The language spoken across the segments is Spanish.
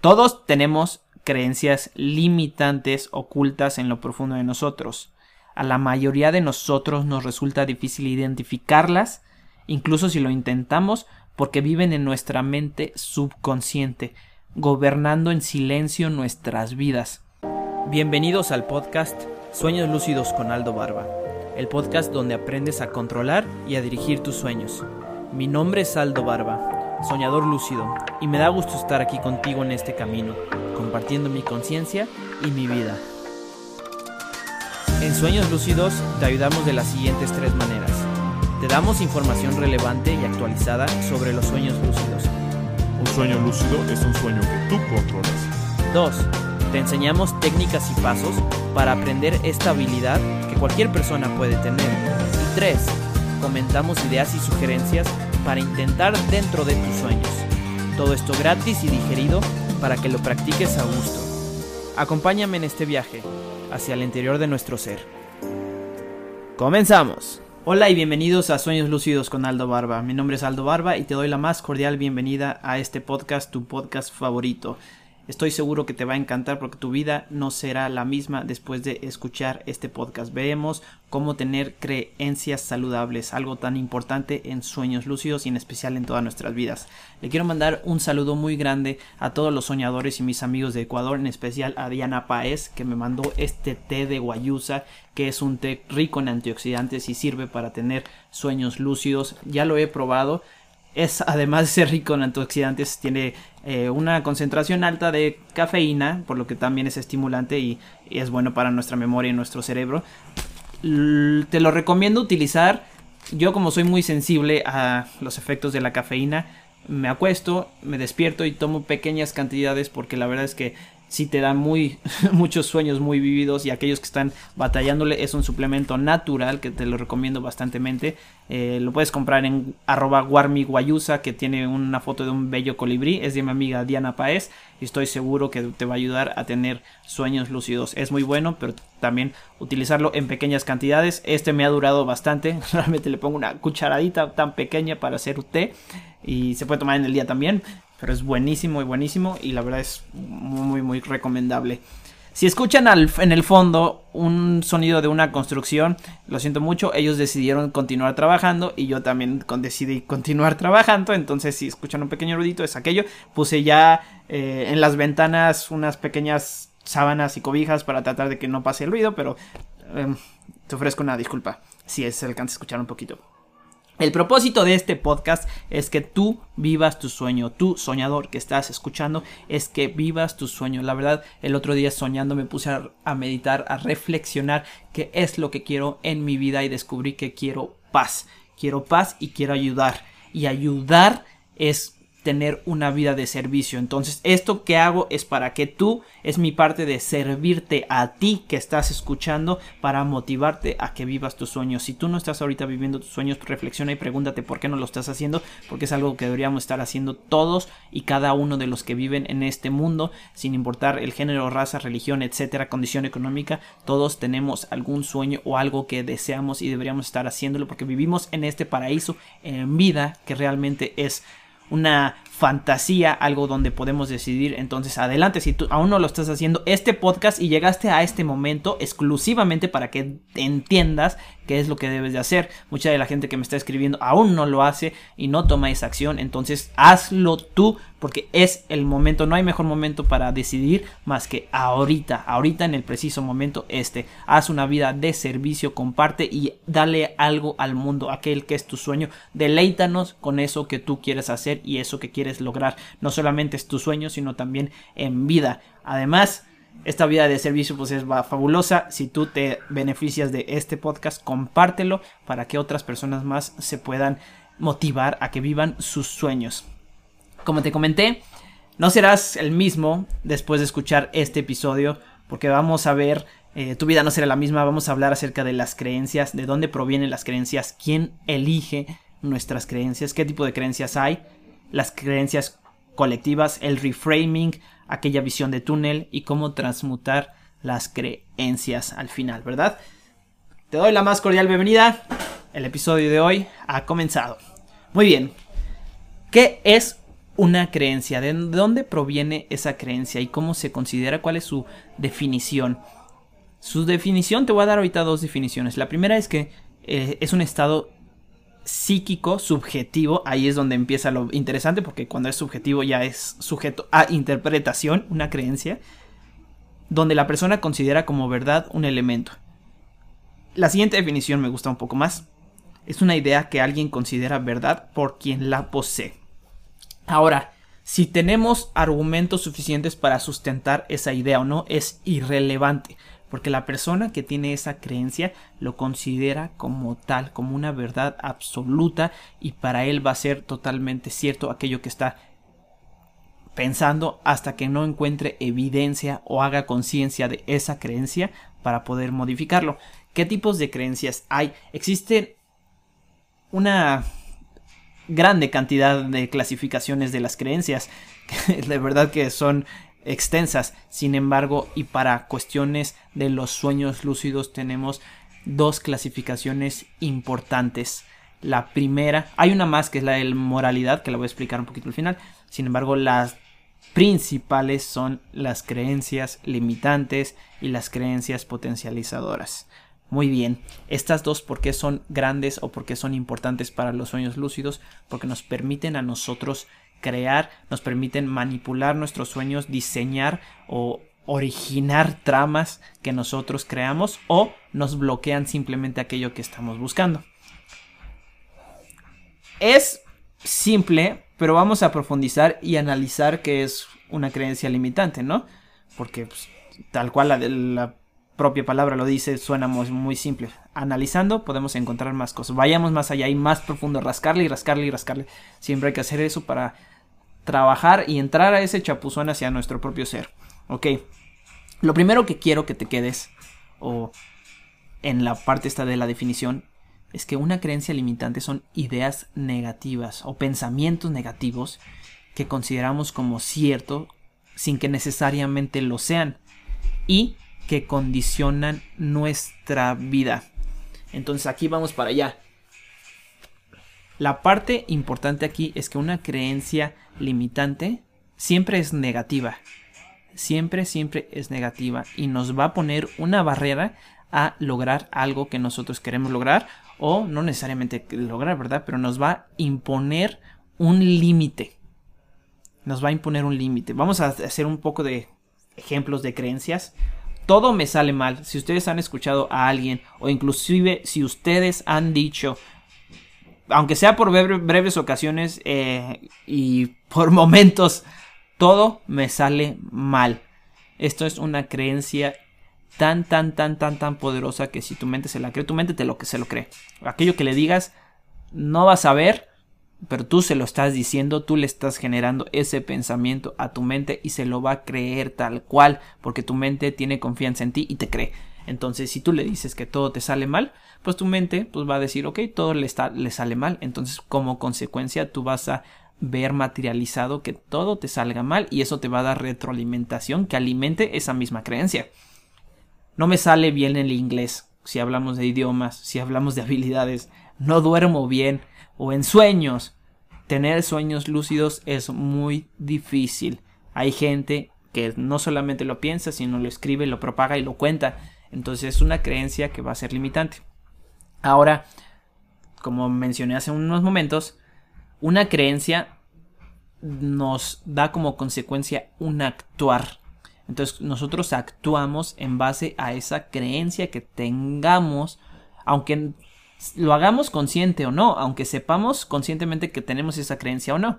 Todos tenemos creencias limitantes ocultas en lo profundo de nosotros. A la mayoría de nosotros nos resulta difícil identificarlas, incluso si lo intentamos, porque viven en nuestra mente subconsciente, gobernando en silencio nuestras vidas. Bienvenidos al podcast Sueños Lúcidos con Aldo Barba, el podcast donde aprendes a controlar y a dirigir tus sueños. Mi nombre es Aldo Barba soñador lúcido, y me da gusto estar aquí contigo en este camino, compartiendo mi conciencia y mi vida. En Sueños Lúcidos te ayudamos de las siguientes tres maneras. Te damos información relevante y actualizada sobre los sueños lúcidos. Un sueño lúcido es un sueño que tú controlas. 2. Te enseñamos técnicas y pasos para aprender esta habilidad que cualquier persona puede tener. Y 3. Comentamos ideas y sugerencias para intentar dentro de tus sueños. Todo esto gratis y digerido para que lo practiques a gusto. Acompáñame en este viaje hacia el interior de nuestro ser. Comenzamos. Hola y bienvenidos a Sueños Lúcidos con Aldo Barba. Mi nombre es Aldo Barba y te doy la más cordial bienvenida a este podcast, tu podcast favorito. Estoy seguro que te va a encantar porque tu vida no será la misma después de escuchar este podcast. Veremos cómo tener creencias saludables, algo tan importante en sueños lúcidos y en especial en todas nuestras vidas. Le quiero mandar un saludo muy grande a todos los soñadores y mis amigos de Ecuador, en especial a Diana Paez, que me mandó este té de guayusa, que es un té rico en antioxidantes y sirve para tener sueños lúcidos. Ya lo he probado es además de ser rico en antioxidantes, tiene eh, una concentración alta de cafeína, por lo que también es estimulante y, es bueno para nuestra memoria y nuestro cerebro. te lo recomiendo utilizar. Yo como soy muy sensible a los efectos de la cafeína, me acuesto, me despierto y tomo pequeñas cantidades porque la verdad es que si te da muy muchos sueños muy vividos y aquellos que están batallándole es un suplemento natural que te lo recomiendo bastantemente. Eh, lo puedes comprar en arroba guayusa que tiene una foto de un bello colibrí. Es de mi amiga Diana Paez y estoy seguro que te va a ayudar a tener sueños lúcidos. Es muy bueno pero también utilizarlo en pequeñas cantidades. Este me ha durado bastante. Realmente le pongo una cucharadita tan pequeña para hacer té y se puede tomar en el día también pero es buenísimo y buenísimo y la verdad es muy muy recomendable. Si escuchan al, en el fondo un sonido de una construcción, lo siento mucho, ellos decidieron continuar trabajando y yo también decidí continuar trabajando, entonces si escuchan un pequeño ruidito es aquello, puse ya eh, en las ventanas unas pequeñas sábanas y cobijas para tratar de que no pase el ruido, pero em, te ofrezco una disculpa si se alcanza a escuchar un poquito. El propósito de este podcast es que tú vivas tu sueño, tú soñador que estás escuchando, es que vivas tu sueño. La verdad, el otro día soñando me puse a, meditar, a reflexionar qué es lo que quiero en mi vida y descubrí que quiero paz. Quiero paz y quiero ayudar. Y ayudar es tener una vida de servicio. Entonces, esto que hago es para que tú, es mi parte de servirte a ti que estás escuchando para motivarte a que vivas tus sueños. Si tú no estás ahorita viviendo tus sueños, reflexiona y pregúntate por qué no lo estás haciendo, porque es algo que deberíamos estar haciendo todos y cada uno de los que viven en este mundo, sin importar el género, raza, religión, etcétera, condición económica, todos tenemos algún sueño o algo que deseamos y deberíamos estar haciéndolo porque vivimos en este paraíso en vida que realmente es una fantasía, algo donde podemos decidir. Entonces, adelante, si tú aún no lo estás haciendo, este podcast y llegaste a este momento exclusivamente para que entiendas qué es lo que debes de hacer. Mucha de la gente que me está escribiendo aún no lo hace y no toma esa acción. Entonces, hazlo tú porque es el momento. No hay mejor momento para decidir más que ahorita, ahorita en el preciso momento este. Haz una vida de servicio, comparte y dale algo al mundo, aquel que es tu sueño. Deleítanos con eso que tú quieres hacer y eso que quieres lograr. No solamente es tu sueño, sino también en vida. Además, esta vida de servicio pues es fabulosa. Si tú te beneficias de este podcast, compártelo para que otras personas más se puedan motivar a que vivan sus sueños. Como te comenté, no serás el mismo después de escuchar este episodio porque vamos a ver, eh, tu vida no será la misma, vamos a hablar acerca de las creencias, de dónde provienen las creencias, quién elige nuestras creencias, qué tipo de creencias hay las creencias colectivas, el reframing, aquella visión de túnel y cómo transmutar las creencias al final, ¿verdad? Te doy la más cordial bienvenida. El episodio de hoy ha comenzado. Muy bien. ¿Qué es una creencia, de dónde proviene esa creencia y cómo se considera, cuál es su definición. Su definición, te voy a dar ahorita dos definiciones. La primera es que eh, es un estado psíquico, subjetivo, ahí es donde empieza lo interesante, porque cuando es subjetivo ya es sujeto a interpretación, una creencia, donde la persona considera como verdad un elemento. La siguiente definición me gusta un poco más. Es una idea que alguien considera verdad por quien la posee. Ahora, si tenemos argumentos suficientes para sustentar esa idea o no, es irrelevante, porque la persona que tiene esa creencia lo considera como tal, como una verdad absoluta y para él va a ser totalmente cierto aquello que está pensando hasta que no encuentre evidencia o haga conciencia de esa creencia para poder modificarlo. ¿Qué tipos de creencias hay? Existe una grande cantidad de clasificaciones de las creencias, de verdad que son extensas. Sin embargo, y para cuestiones de los sueños lúcidos tenemos dos clasificaciones importantes. La primera, hay una más que es la de moralidad, que la voy a explicar un poquito al final. Sin embargo, las principales son las creencias limitantes y las creencias potencializadoras. Muy bien, estas dos por qué son grandes o por qué son importantes para los sueños lúcidos, porque nos permiten a nosotros crear, nos permiten manipular nuestros sueños, diseñar o originar tramas que nosotros creamos o nos bloquean simplemente aquello que estamos buscando. Es simple, pero vamos a profundizar y analizar qué es una creencia limitante, ¿no? Porque pues, tal cual la, la propia palabra lo dice, suena muy, simple. Analizando podemos encontrar más cosas. Vayamos más allá y más profundo, rascarle y rascarle y rascarle. Siempre hay que hacer eso para trabajar y entrar a ese chapuzón hacia nuestro propio ser. Ok. Lo primero que quiero que te quedes, o en la parte esta de la definición, es que una creencia limitante son ideas negativas o pensamientos negativos que consideramos como cierto sin que necesariamente lo sean. Y que condicionan nuestra vida. Entonces aquí vamos para allá. La parte importante aquí es que una creencia limitante siempre es negativa. Siempre, siempre es negativa y nos va a poner una barrera a lograr algo que nosotros queremos lograr o no necesariamente lograr, ¿verdad? Pero nos va a imponer un límite. Nos va a imponer un límite. Vamos a hacer un poco de ejemplos de creencias todo me sale mal. Si ustedes han escuchado a alguien o inclusive si ustedes han dicho, aunque sea por breves ocasiones eh, y por momentos, todo me sale mal. Esto es una creencia tan, tan, tan, tan, tan poderosa que si tu mente se la cree, tu mente te lo que se lo cree. Aquello que le digas, no vas a ver, pero tú se lo estás diciendo, tú le estás generando ese pensamiento a tu mente y se lo va a creer tal cual, porque tu mente tiene confianza en ti y te cree. Entonces, si tú le dices que todo te sale mal, pues tu mente pues va a decir, ok, todo le, está, le sale mal. Entonces, como consecuencia, tú vas a ver materializado que todo te salga mal y eso te va a dar retroalimentación que alimente esa misma creencia. No me sale bien el inglés, si hablamos de idiomas, si hablamos de habilidades, no duermo bien, o en sueños. Tener sueños lúcidos es muy difícil. Hay gente que no solamente lo piensa, sino lo escribe, lo propaga y lo cuenta. Entonces es una creencia que va a ser limitante. Ahora, como mencioné hace unos momentos, una creencia nos da como consecuencia un actuar. Entonces nosotros actuamos en base a esa creencia que tengamos, aunque lo hagamos consciente o no, aunque sepamos conscientemente que tenemos esa creencia o no.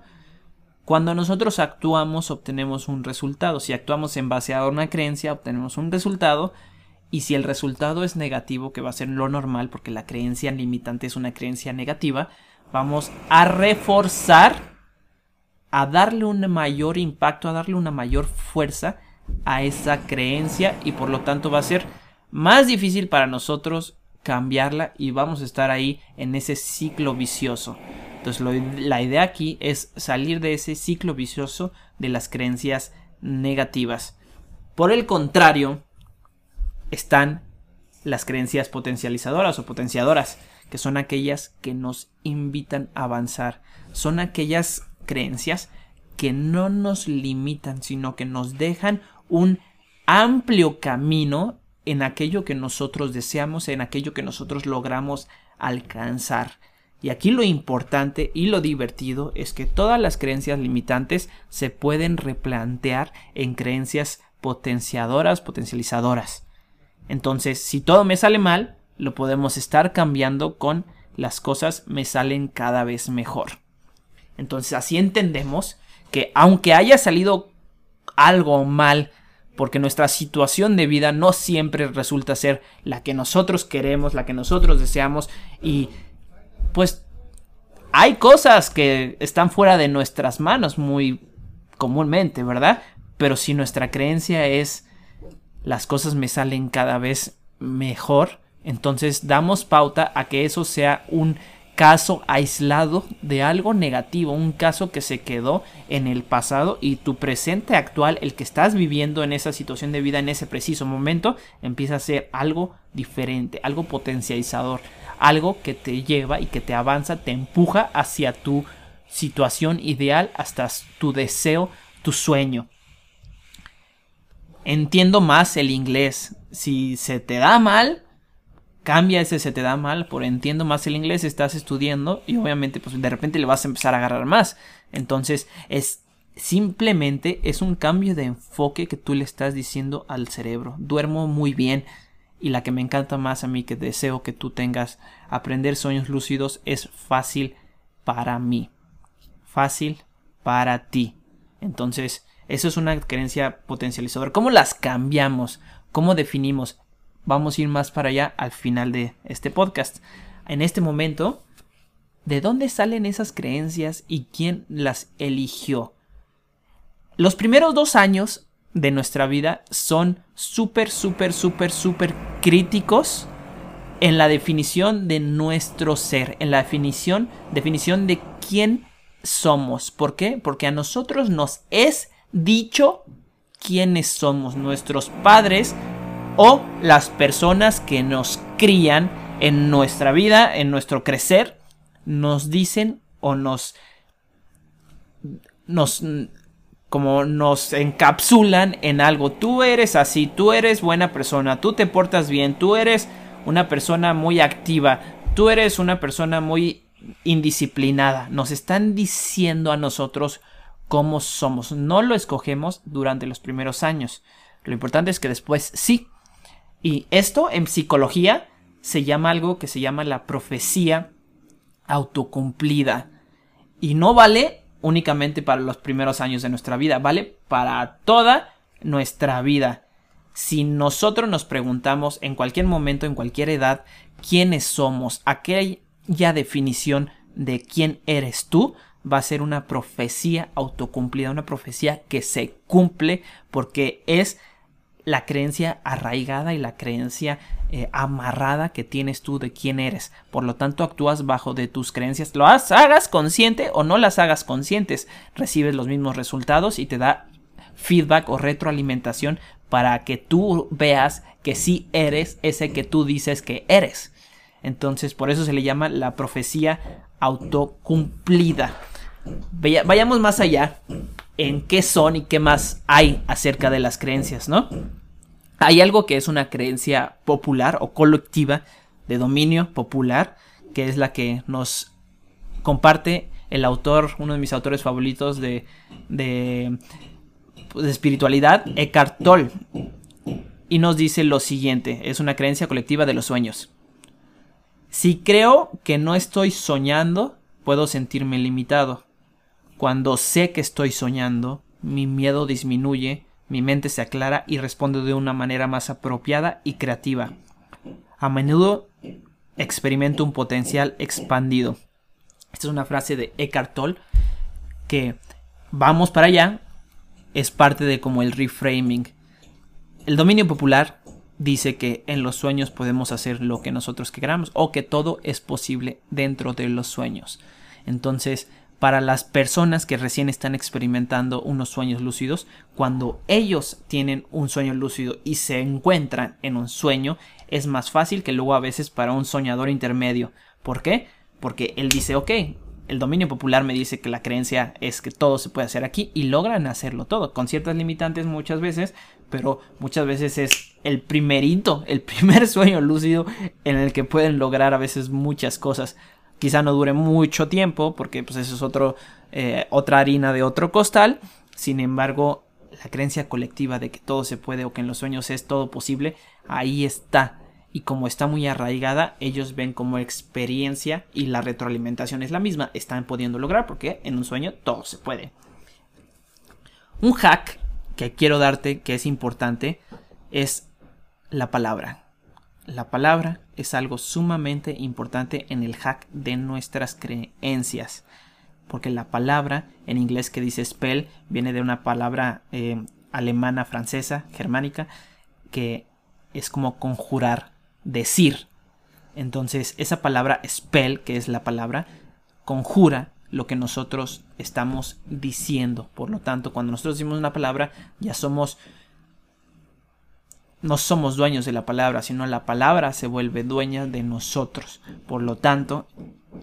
Cuando nosotros actuamos obtenemos un resultado. Si actuamos en base a una creencia obtenemos un resultado. Y si el resultado es negativo, que va a ser lo normal porque la creencia limitante es una creencia negativa, vamos a reforzar, a darle un mayor impacto, a darle una mayor fuerza a esa creencia y por lo tanto va a ser más difícil para nosotros cambiarla y vamos a estar ahí en ese ciclo vicioso. Entonces la idea aquí es salir de ese ciclo vicioso de las creencias negativas. Por el contrario, están las creencias potencializadoras o potenciadoras, que son aquellas que nos invitan a avanzar. Son aquellas creencias que no nos limitan, sino que nos dejan un amplio camino en aquello que nosotros deseamos, en aquello que nosotros logramos alcanzar. Y aquí lo importante y lo divertido es que todas las creencias limitantes se pueden replantear en creencias potenciadoras, potencializadoras. Entonces, si todo me sale mal, lo podemos estar cambiando con las cosas me salen cada vez mejor. Entonces, así entendemos que aunque haya salido algo mal, porque nuestra situación de vida no siempre resulta ser la que nosotros queremos, la que nosotros deseamos, y pues hay cosas que están fuera de nuestras manos muy comúnmente, ¿verdad? Pero si nuestra creencia es las cosas me salen cada vez mejor, entonces damos pauta a que eso sea un caso aislado de algo negativo, un caso que se quedó en el pasado y tu presente actual, el que estás viviendo en esa situación de vida en ese preciso momento, empieza a ser algo diferente, algo potencializador, algo que te lleva y que te avanza, te empuja hacia tu situación ideal, hasta tu deseo, tu sueño. Entiendo más el inglés. Si se te da mal, cambia ese se te da mal, por entiendo más el inglés, estás estudiando y obviamente pues de repente le vas a empezar a agarrar más. Entonces es simplemente es un cambio de enfoque que tú le estás diciendo al cerebro. Duermo muy bien y la que me encanta más a mí que deseo que tú tengas aprender sueños lúcidos es fácil para mí. Fácil para ti. Entonces, eso es una creencia potencializadora. ¿Cómo las cambiamos? ¿Cómo definimos? Vamos a ir más para allá al final de este podcast. En este momento, ¿de dónde salen esas creencias y quién las eligió? Los primeros dos años de nuestra vida son súper, súper, súper, súper críticos en la definición de nuestro ser, en la definición, definición de quién somos. ¿Por qué? Porque a nosotros nos es dicho quiénes somos. Nuestros padres o las personas que nos crían en nuestra vida, en nuestro crecer, nos dicen o nos nos como nos encapsulan en algo. Tú eres así, tú eres buena persona, tú te portas bien, tú eres una persona muy activa, tú eres una persona muy indisciplinada. Nos están diciendo a nosotros cómo somos. No lo escogemos durante los primeros años. Lo importante es que después sí. Y esto en psicología se llama algo que se llama la profecía autocumplida. Y no vale únicamente para los primeros años de nuestra vida, vale para toda nuestra vida. Si nosotros nos preguntamos en cualquier momento, en cualquier edad, quiénes somos, aquella definición de quién eres tú, va a ser una profecía autocumplida, una profecía que se cumple porque es la creencia arraigada y la creencia eh, amarrada que tienes tú de quién eres. Por lo tanto, actúas bajo de tus creencias. Lo hagas consciente o no las hagas conscientes. Recibes los mismos resultados y te da feedback o retroalimentación para que tú veas que sí eres ese que tú dices que eres. Entonces, por eso se le llama la profecía autocumplida. Vayamos más allá en qué son y qué más hay acerca de las creencias, ¿no? Hay algo que es una creencia popular o colectiva de dominio popular, que es la que nos comparte el autor, uno de mis autores favoritos de, de, de espiritualidad, Eckhart Tolle. Y nos dice lo siguiente, es una creencia colectiva de los sueños. Si creo que no estoy soñando, puedo sentirme limitado. Cuando sé que estoy soñando, mi miedo disminuye, mi mente se aclara y responde de una manera más apropiada y creativa. A menudo experimento un potencial expandido. Esta es una frase de Eckhart Tolle que vamos para allá es parte de como el reframing. El dominio popular dice que en los sueños podemos hacer lo que nosotros queramos o que todo es posible dentro de los sueños. Entonces, para las personas que recién están experimentando unos sueños lúcidos, cuando ellos tienen un sueño lúcido y se encuentran en un sueño, es más fácil que luego a veces para un soñador intermedio. ¿Por qué? Porque él dice, ok, el dominio popular me dice que la creencia es que todo se puede hacer aquí y logran hacerlo todo, con ciertas limitantes muchas veces, pero muchas veces es el primerito, el primer sueño lúcido en el que pueden lograr a veces muchas cosas. Quizá no dure mucho tiempo, porque pues eso es otro, eh, otra harina de otro costal. Sin embargo, la creencia colectiva de que todo se puede o que en los sueños es todo posible, ahí está y como está muy arraigada, ellos ven como experiencia y la retroalimentación es la misma, están pudiendo lograr porque en un sueño todo se puede. Un hack que quiero darte que es importante es la palabra. La palabra es algo sumamente importante en el hack de nuestras creencias. Porque la palabra en inglés que dice spell viene de una palabra eh, alemana, francesa, germánica, que es como conjurar, decir. Entonces, esa palabra spell, que es la palabra, conjura lo que nosotros estamos diciendo. Por lo tanto, cuando nosotros decimos una palabra, ya somos no somos dueños de la palabra, sino la palabra se vuelve dueña de nosotros. Por lo tanto,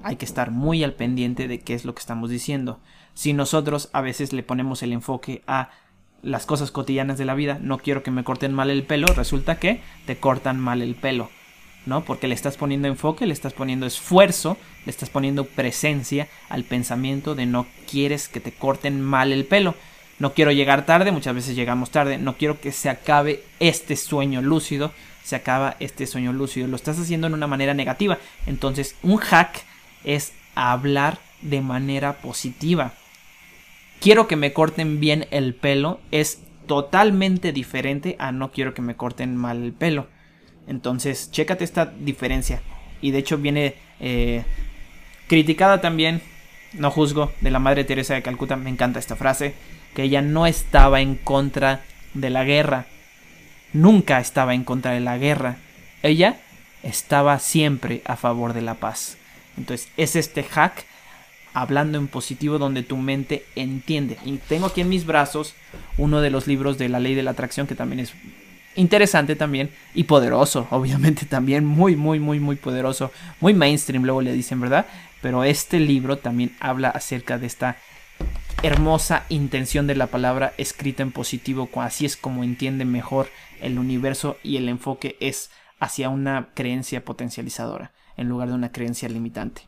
hay que estar muy al pendiente de qué es lo que estamos diciendo. Si nosotros a veces le ponemos el enfoque a las cosas cotidianas de la vida, no quiero que me corten mal el pelo, resulta que te cortan mal el pelo, ¿no? Porque le estás poniendo enfoque, le estás poniendo esfuerzo, le estás poniendo presencia al pensamiento de no quieres que te corten mal el pelo. No quiero llegar tarde, muchas veces llegamos tarde, no quiero que se acabe este sueño lúcido, se acaba este sueño lúcido, lo estás haciendo en una manera negativa. Entonces, un hack es hablar de manera positiva quiero que me corten bien el pelo es totalmente diferente a no quiero que me corten mal el pelo. Entonces, chécate esta diferencia. Y de hecho viene eh, criticada también, no juzgo, de la Madre Teresa de Calcuta. Me encanta esta frase, que ella no estaba en contra de la guerra. Nunca estaba en contra de la guerra. Ella estaba siempre a favor de la paz. Entonces, es este hack hablando en positivo donde tu mente entiende. Y tengo aquí en mis brazos uno de los libros de la ley de la atracción que también es interesante también y poderoso, obviamente también muy, muy, muy, muy poderoso, muy mainstream luego le dicen, ¿verdad? Pero este libro también habla acerca de esta hermosa intención de la palabra escrita en positivo, así es como entiende mejor el universo y el enfoque es hacia una creencia potencializadora en lugar de una creencia limitante.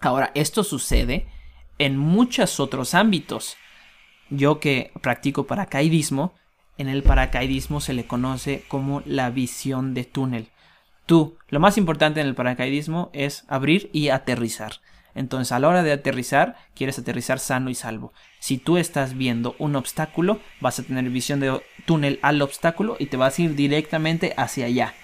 Ahora, esto sucede en muchos otros ámbitos. Yo que practico paracaidismo, en el paracaidismo se le conoce como la visión de túnel. Tú, lo más importante en el paracaidismo es abrir y aterrizar. Entonces, a la hora de aterrizar, quieres aterrizar sano y salvo. Si tú estás viendo un obstáculo, vas a tener visión de túnel al obstáculo y te vas a ir directamente hacia allá.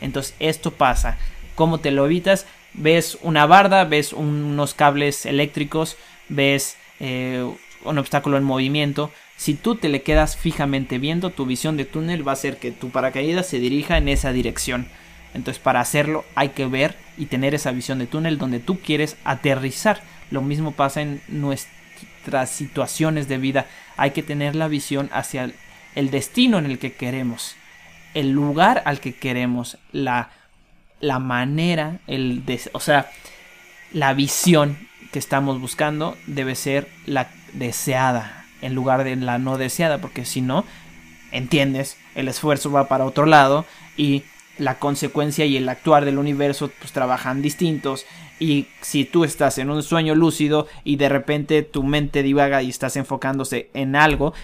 Entonces, esto pasa. ¿Cómo te lo evitas? ves una barda, ves unos cables eléctricos, ves eh, un obstáculo en movimiento. Si tú te le quedas fijamente viendo, tu visión de túnel va a hacer que tu paracaídas se dirija en esa dirección. Entonces para hacerlo hay que ver y tener esa visión de túnel donde tú quieres aterrizar. Lo mismo pasa en nuestras situaciones de vida. Hay que tener la visión hacia el destino en el que queremos, el lugar al que queremos, la la manera, el o sea, la visión que estamos buscando debe ser la deseada en lugar de la no deseada, porque si no, entiendes, el esfuerzo va para otro lado y la consecuencia y el actuar del universo pues trabajan distintos y si tú estás en un sueño lúcido y de repente tu mente divaga y estás enfocándose en algo,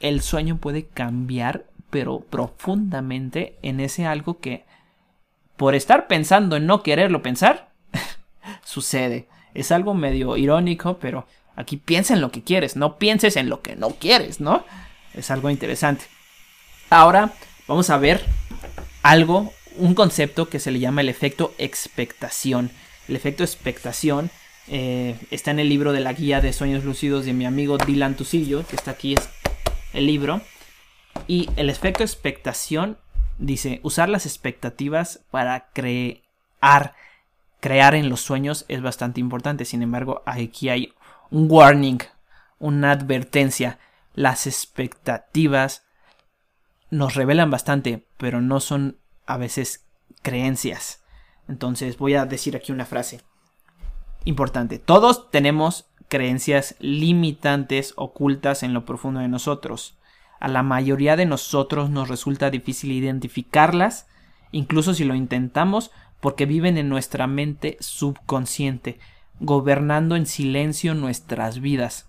el sueño puede cambiar pero profundamente en ese algo que por estar pensando en no quererlo pensar, sucede. Es algo medio irónico, pero aquí piensa en lo que quieres, no pienses en lo que no quieres, ¿no? Es algo interesante. Ahora vamos a ver algo, un concepto que se le llama el efecto expectación. El efecto expectación eh, está en el libro de la guía de sueños lúcidos de mi amigo Dylan Tusillo, que está aquí es el libro. Y el efecto expectación Dice, usar las expectativas para crear, crear en los sueños es bastante importante. Sin embargo, aquí hay un warning, una advertencia. Las expectativas nos revelan bastante, pero no son a veces creencias. Entonces voy a decir aquí una frase. importante, todos tenemos creencias limitantes ocultas en lo profundo de nosotros. A la mayoría de nosotros nos resulta difícil identificarlas, incluso si lo intentamos, porque viven en nuestra mente subconsciente, gobernando en silencio nuestras vidas,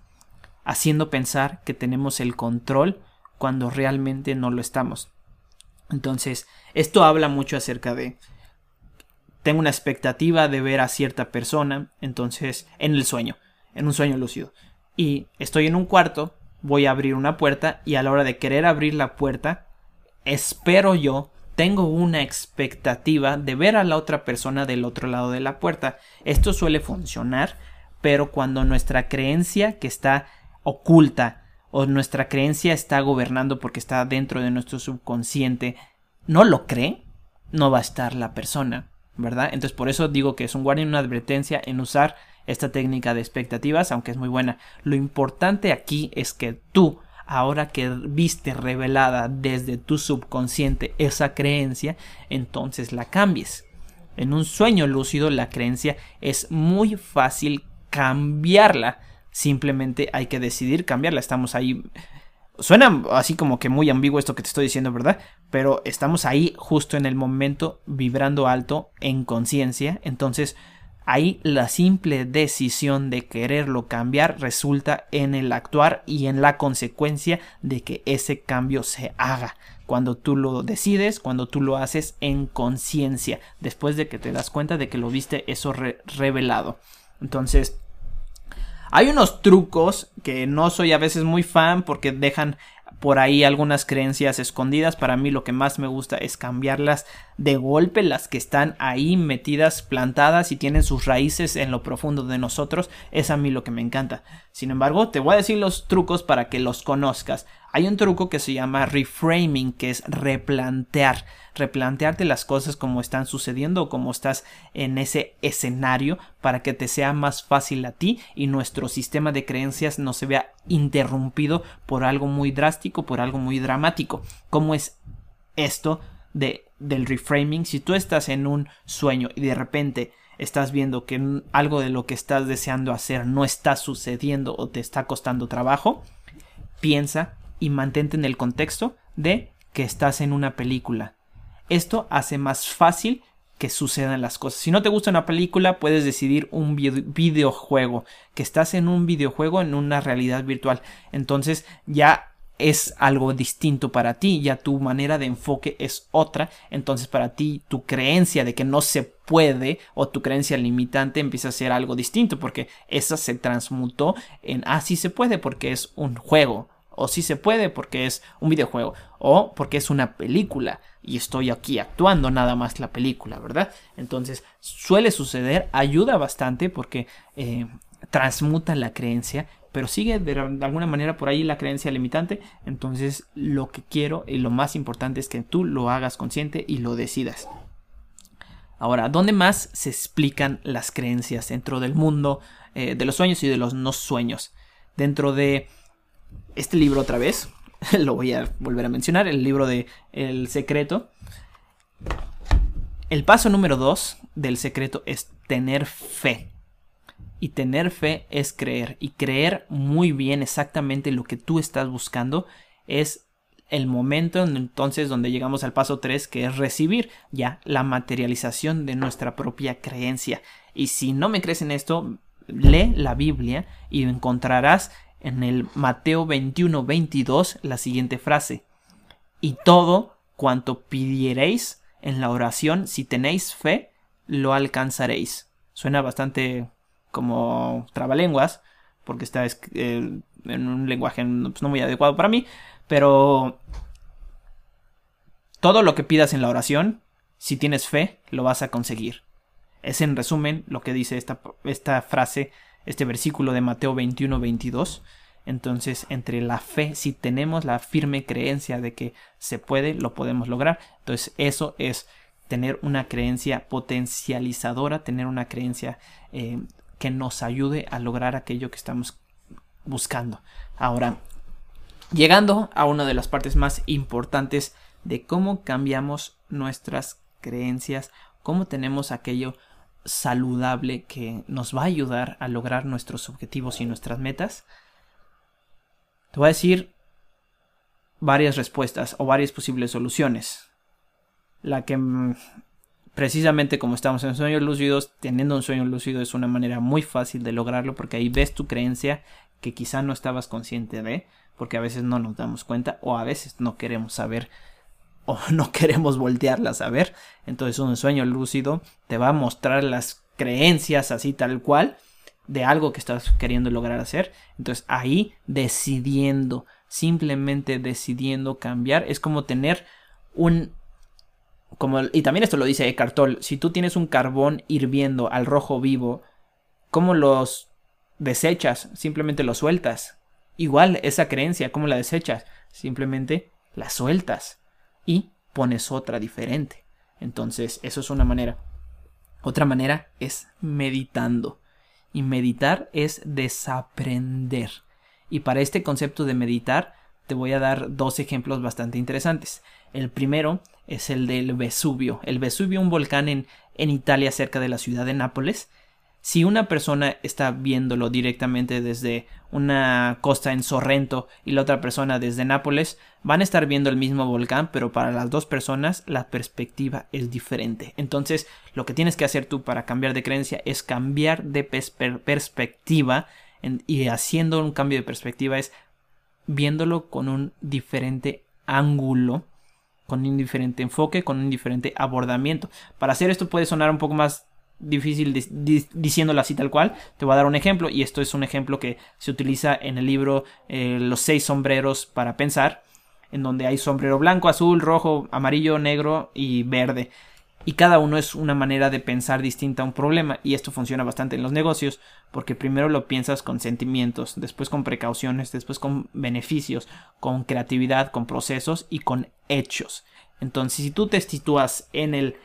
haciendo pensar que tenemos el control cuando realmente no lo estamos. Entonces, esto habla mucho acerca de tengo una expectativa de ver a cierta persona, entonces, en el sueño, en un sueño lúcido. Y estoy en un cuarto, voy a abrir una puerta y a la hora de querer abrir la puerta, espero yo, tengo una expectativa de ver a la otra persona del otro lado de la puerta. Esto suele funcionar, pero cuando nuestra creencia que está oculta o nuestra creencia está gobernando porque está dentro de nuestro subconsciente no lo cree, no va a estar la persona. ¿verdad? Entonces por eso digo que es un guardián una advertencia en usar esta técnica de expectativas, aunque es muy buena. Lo importante aquí es que tú, ahora que viste revelada desde tu subconsciente esa creencia, entonces la cambies. En un sueño lúcido la creencia es muy fácil cambiarla. Simplemente hay que decidir cambiarla. Estamos ahí Suena así como que muy ambiguo esto que te estoy diciendo, ¿verdad? Pero estamos ahí justo en el momento vibrando alto en conciencia. Entonces ahí la simple decisión de quererlo cambiar resulta en el actuar y en la consecuencia de que ese cambio se haga. Cuando tú lo decides, cuando tú lo haces en conciencia, después de que te das cuenta de que lo viste eso revelado. Entonces, hay unos trucos que no soy a veces muy fan porque dejan por ahí algunas creencias escondidas. Para mí lo que más me gusta es cambiarlas de golpe, las que están ahí metidas, plantadas y tienen sus raíces en lo profundo de nosotros. Es a mí lo que me encanta. Sin embargo, te voy a decir los trucos para que los conozcas. Hay un truco que se llama reframing, que es replantear, replantearte las cosas como están sucediendo o como estás en ese escenario para que te sea más fácil a ti y nuestro sistema de creencias no se vea interrumpido por algo muy drástico, por algo muy dramático. ¿Cómo es esto de, del reframing? Si tú estás en un sueño y de repente estás viendo que algo de lo que estás deseando hacer no está sucediendo o te está costando trabajo, piensa y mantente en el contexto de que estás en una película. Esto hace más fácil que sucedan las cosas. Si no te gusta una película, puedes decidir un videojuego, que estás en un videojuego en una realidad virtual. Entonces ya es algo distinto para ti, ya tu manera de enfoque es otra, entonces para ti tu creencia de que no se puede o tu creencia limitante empieza a ser algo distinto porque esa se transmutó en ah sí se puede porque es un juego o sí se puede porque es un videojuego, o porque es una película y estoy aquí actuando nada más la película, ¿verdad? Entonces suele suceder, ayuda bastante porque eh, transmuta la creencia, pero sigue de alguna manera por ahí la creencia limitante, entonces lo que quiero y lo más importante es que tú lo hagas consciente y lo decidas. Ahora, ¿dónde más se explican las creencias dentro del mundo eh, de los sueños y de los no sueños? Dentro de este libro otra vez, lo voy a volver a mencionar, el libro de El secreto. El paso número dos del secreto es tener fe. Y tener fe es creer. Y creer muy bien exactamente lo que tú estás buscando es el momento entonces donde llegamos al paso 3 que es recibir ya la materialización de nuestra propia creencia. Y si no me crees en esto, lee la Biblia y encontrarás en el Mateo 21, 22 la siguiente frase. Y todo cuanto pidiereis en la oración, si tenéis fe, lo alcanzaréis. Suena bastante como trabalenguas, porque está eh, en un lenguaje pues, no muy adecuado para mí, pero todo lo que pidas en la oración, si tienes fe, lo vas a conseguir. Es en resumen lo que dice esta, esta frase este versículo de Mateo 21, 22. Entonces, entre la fe, si tenemos la firme creencia de que se puede, lo podemos lograr. Entonces, eso es tener una creencia potencializadora, tener una creencia eh, que nos ayude a lograr aquello que estamos buscando. Ahora, llegando a una de las partes más importantes de cómo cambiamos nuestras creencias, cómo tenemos aquello saludable que nos va a ayudar a lograr nuestros objetivos y nuestras metas? Te voy a decir varias respuestas o varias posibles soluciones. La que precisamente como estamos en sueños lúcidos, teniendo un sueño lúcido es una manera muy fácil de lograrlo porque ahí ves tu creencia que quizá no estabas consciente de, porque a veces no nos damos cuenta o a veces no queremos saber o no queremos voltearla a saber. Entonces un sueño lúcido te va a mostrar las creencias así tal cual de algo que estás queriendo lograr hacer. Entonces ahí decidiendo, simplemente decidiendo cambiar, es como tener un como, y también esto lo dice Eckhart Tolle, si tú tienes un carbón hirviendo al rojo vivo, ¿cómo los desechas? Simplemente lo sueltas. Igual esa creencia, ¿cómo la desechas? Simplemente la sueltas y pones otra diferente. Entonces, eso es una manera. Otra manera es meditando. Y meditar es desaprender. Y para este concepto de meditar, te voy a dar dos ejemplos bastante interesantes. El primero es el del Vesubio. El Vesubio, un volcán en, en Italia cerca de la ciudad de Nápoles. Si una persona está viéndolo directamente desde una costa en Sorrento y la otra persona desde Nápoles, van a estar viendo el mismo volcán, pero para las dos personas la perspectiva es diferente. Entonces, lo que tienes que hacer tú para cambiar de creencia es cambiar de perspectiva y haciendo un cambio de perspectiva es viéndolo con un diferente ángulo con un diferente enfoque, con un diferente abordamiento. Para hacer esto puede sonar un poco más difícil diciéndolo así tal cual. Te voy a dar un ejemplo y esto es un ejemplo que se utiliza en el libro eh, Los seis sombreros para pensar, en donde hay sombrero blanco, azul, rojo, amarillo, negro y verde. Y cada uno es una manera de pensar distinta a un problema y esto funciona bastante en los negocios porque primero lo piensas con sentimientos, después con precauciones, después con beneficios, con creatividad, con procesos y con hechos. Entonces si tú te sitúas en el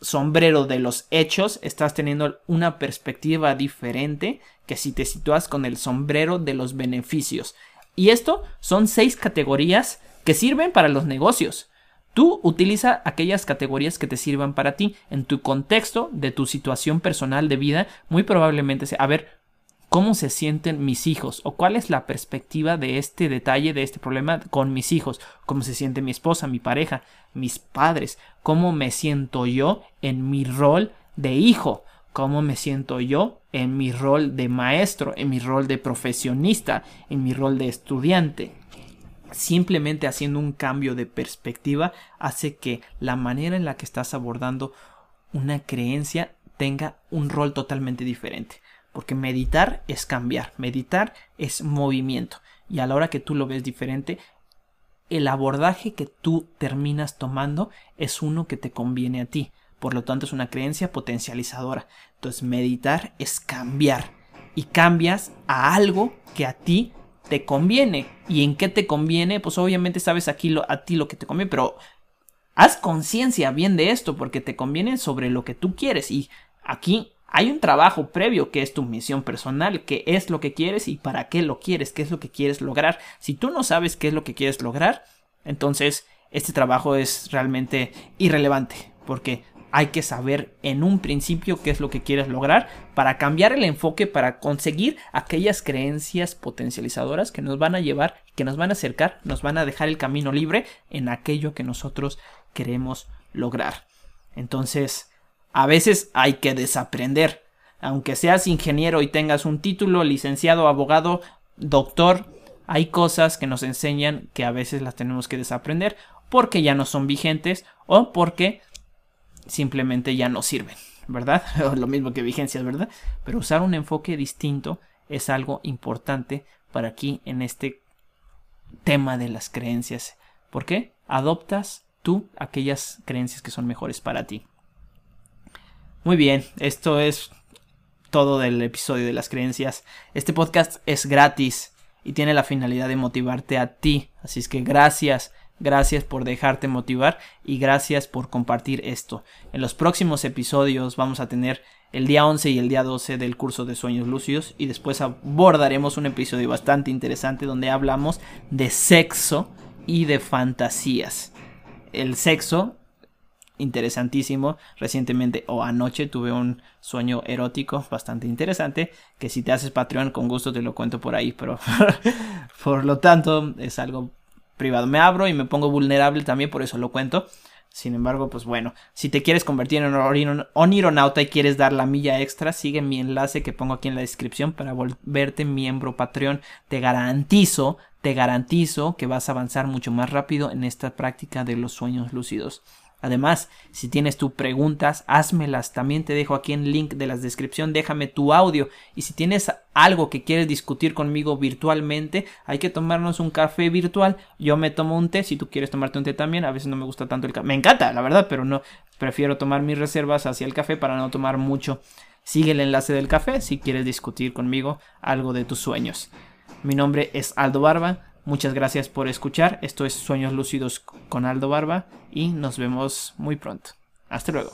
sombrero de los hechos, estás teniendo una perspectiva diferente que si te sitúas con el sombrero de los beneficios. Y esto son seis categorías que sirven para los negocios. Tú utiliza aquellas categorías que te sirvan para ti en tu contexto de tu situación personal de vida. Muy probablemente sea, a ver, ¿cómo se sienten mis hijos? ¿O cuál es la perspectiva de este detalle, de este problema con mis hijos? ¿Cómo se siente mi esposa, mi pareja, mis padres? ¿Cómo me siento yo en mi rol de hijo? ¿Cómo me siento yo en mi rol de maestro, en mi rol de profesionista, en mi rol de estudiante? Simplemente haciendo un cambio de perspectiva hace que la manera en la que estás abordando una creencia tenga un rol totalmente diferente. Porque meditar es cambiar, meditar es movimiento. Y a la hora que tú lo ves diferente, el abordaje que tú terminas tomando es uno que te conviene a ti. Por lo tanto, es una creencia potencializadora. Entonces, meditar es cambiar. Y cambias a algo que a ti te conviene. ¿Y en qué te conviene? Pues obviamente sabes aquí lo, a ti lo que te conviene, pero haz conciencia bien de esto porque te conviene sobre lo que tú quieres. Y aquí hay un trabajo previo que es tu misión personal, qué es lo que quieres y para qué lo quieres, qué es lo que quieres lograr. Si tú no sabes qué es lo que quieres lograr, entonces este trabajo es realmente irrelevante porque hay que saber en un principio qué es lo que quieres lograr para cambiar el enfoque, para conseguir aquellas creencias potencializadoras que nos van a llevar, que nos van a acercar, nos van a dejar el camino libre en aquello que nosotros queremos lograr. Entonces, a veces hay que desaprender. Aunque seas ingeniero y tengas un título, licenciado, abogado, doctor, hay cosas que nos enseñan que a veces las tenemos que desaprender porque ya no son vigentes o porque simplemente ya no sirven, ¿verdad? Lo mismo que vigencias, ¿verdad? Pero usar un enfoque distinto es algo importante para aquí en este tema de las creencias. ¿Por qué? Adoptas tú aquellas creencias que son mejores para ti. Muy bien, esto es todo del episodio de las creencias. Este podcast es gratis y tiene la finalidad de motivarte a ti. Así es que gracias Gracias por dejarte motivar y gracias por compartir esto. En los próximos episodios vamos a tener el día 11 y el día 12 del curso de sueños lúcidos y después abordaremos un episodio bastante interesante donde hablamos de sexo y de fantasías. El sexo interesantísimo. Recientemente o anoche tuve un sueño erótico bastante interesante que si te haces Patreon con gusto te lo cuento por ahí, pero por lo tanto es algo privado. Me abro y me pongo vulnerable también, por eso lo cuento. Sin embargo, pues bueno, si te quieres convertir en onironauta y quieres dar la milla extra, sigue mi enlace que pongo aquí en la descripción para volverte miembro Patreon. Te garantizo, te garantizo que vas a avanzar mucho más rápido en esta práctica de los sueños lúcidos. Además, si tienes tus preguntas, házmelas. También te dejo aquí en link de la descripción, déjame tu audio. Y si tienes algo que quieres discutir conmigo virtualmente, hay que tomarnos un café virtual. Yo me tomo un té, si tú quieres tomarte un té también. A veces no me gusta tanto el café. Me encanta, la verdad, pero no. Prefiero tomar mis reservas hacia el café para no tomar mucho. Sigue el enlace del café si quieres discutir conmigo algo de tus sueños. Mi nombre es Aldo Barba. Muchas gracias por escuchar. Esto es Sueños Lúcidos con Aldo Barba y nos vemos muy pronto. Hasta luego.